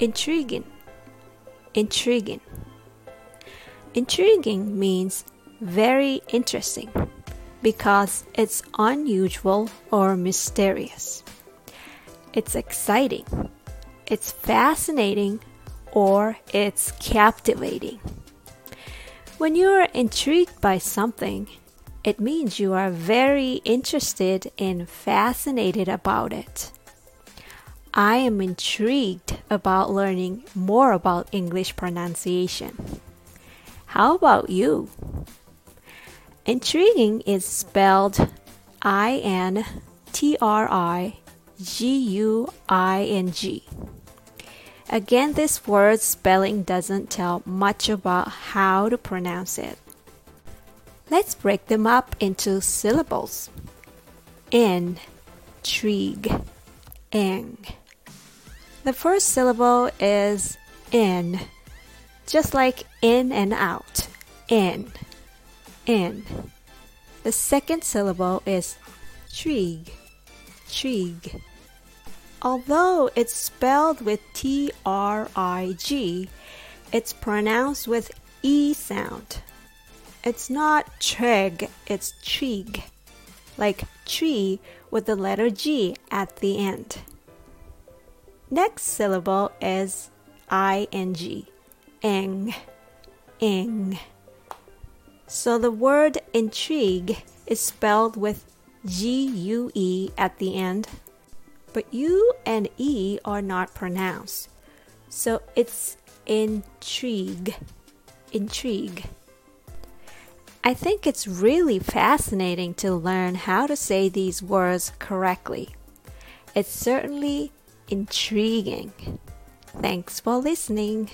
Intriguing. Intriguing. Intriguing means very interesting because it's unusual or mysterious. It's exciting. It's fascinating or it's captivating. When you are intrigued by something, it means you are very interested and fascinated about it. I am intrigued about learning more about English pronunciation. How about you? Intriguing is spelled I N T R I G U I N G. Again, this word spelling doesn't tell much about how to pronounce it. Let's break them up into syllables. In, Intrigue, ing. The first syllable is in, just like in and out. In, in. The second syllable is trig, trig. Although it's spelled with T R I G, it's pronounced with E sound. It's not trig, it's trig, like tree with the letter G at the end. Next syllable is ing, ing, ing. So the word intrigue is spelled with G U E at the end, but U and E are not pronounced. So it's intrigue, intrigue. I think it's really fascinating to learn how to say these words correctly. It's certainly intriguing. Thanks for listening.